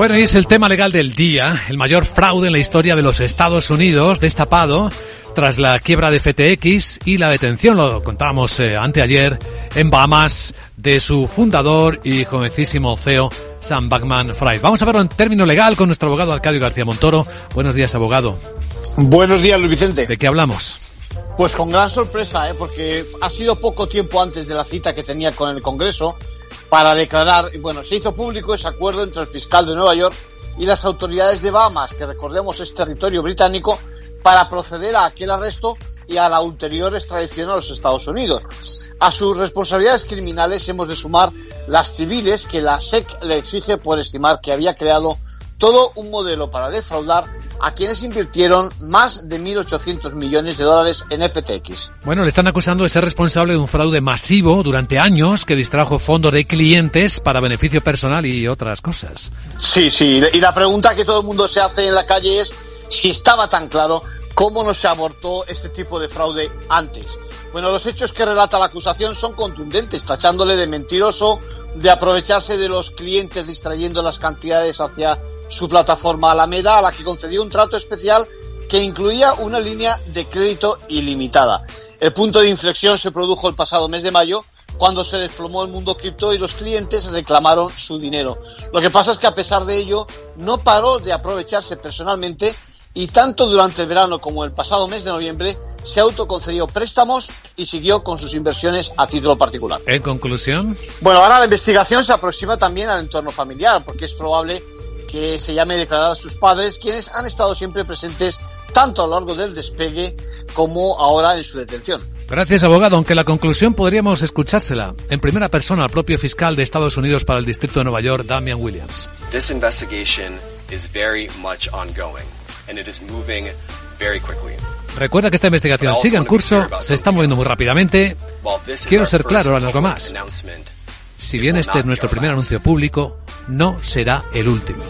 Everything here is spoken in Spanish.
Bueno, y es el tema legal del día, el mayor fraude en la historia de los Estados Unidos, destapado tras la quiebra de FTX y la detención, lo contábamos eh, anteayer, en Bahamas, de su fundador y jovencísimo CEO, Sam Backman Fried. Vamos a verlo en término legal con nuestro abogado Arcadio García Montoro. Buenos días, abogado. Buenos días, Luis Vicente. ¿De qué hablamos? Pues con gran sorpresa, ¿eh? porque ha sido poco tiempo antes de la cita que tenía con el Congreso para declarar, bueno, se hizo público ese acuerdo entre el fiscal de Nueva York y las autoridades de Bahamas, que recordemos es territorio británico, para proceder a aquel arresto y a la ulterior extradición a los Estados Unidos. A sus responsabilidades criminales hemos de sumar las civiles que la SEC le exige por estimar que había creado todo un modelo para defraudar a quienes invirtieron más de 1.800 millones de dólares en FTX. Bueno, le están acusando de ser responsable de un fraude masivo durante años que distrajo fondos de clientes para beneficio personal y otras cosas. Sí, sí, y la pregunta que todo el mundo se hace en la calle es si estaba tan claro cómo no se abortó este tipo de fraude antes. Bueno, los hechos que relata la acusación son contundentes, tachándole de mentiroso, de aprovecharse de los clientes distrayendo las cantidades hacia su plataforma Alameda, a la que concedió un trato especial que incluía una línea de crédito ilimitada. El punto de inflexión se produjo el pasado mes de mayo, cuando se desplomó el mundo cripto y los clientes reclamaron su dinero. Lo que pasa es que a pesar de ello, no paró de aprovecharse personalmente y tanto durante el verano como el pasado mes de noviembre se autoconcedió préstamos y siguió con sus inversiones a título particular. En conclusión. Bueno, ahora la investigación se aproxima también al entorno familiar, porque es probable que se llame a declarar a sus padres, quienes han estado siempre presentes tanto a lo largo del despegue como ahora en su detención. Gracias, abogado. Aunque la conclusión podríamos escuchársela en primera persona al propio fiscal de Estados Unidos para el Distrito de Nueva York, Damian Williams. This investigation is very much ongoing and it is moving very quickly. Recuerda que esta investigación sigue en curso, se está moviendo muy rápidamente. Quiero ser claro en algo más. Si bien este es nuestro primer anuncio público, no será el último.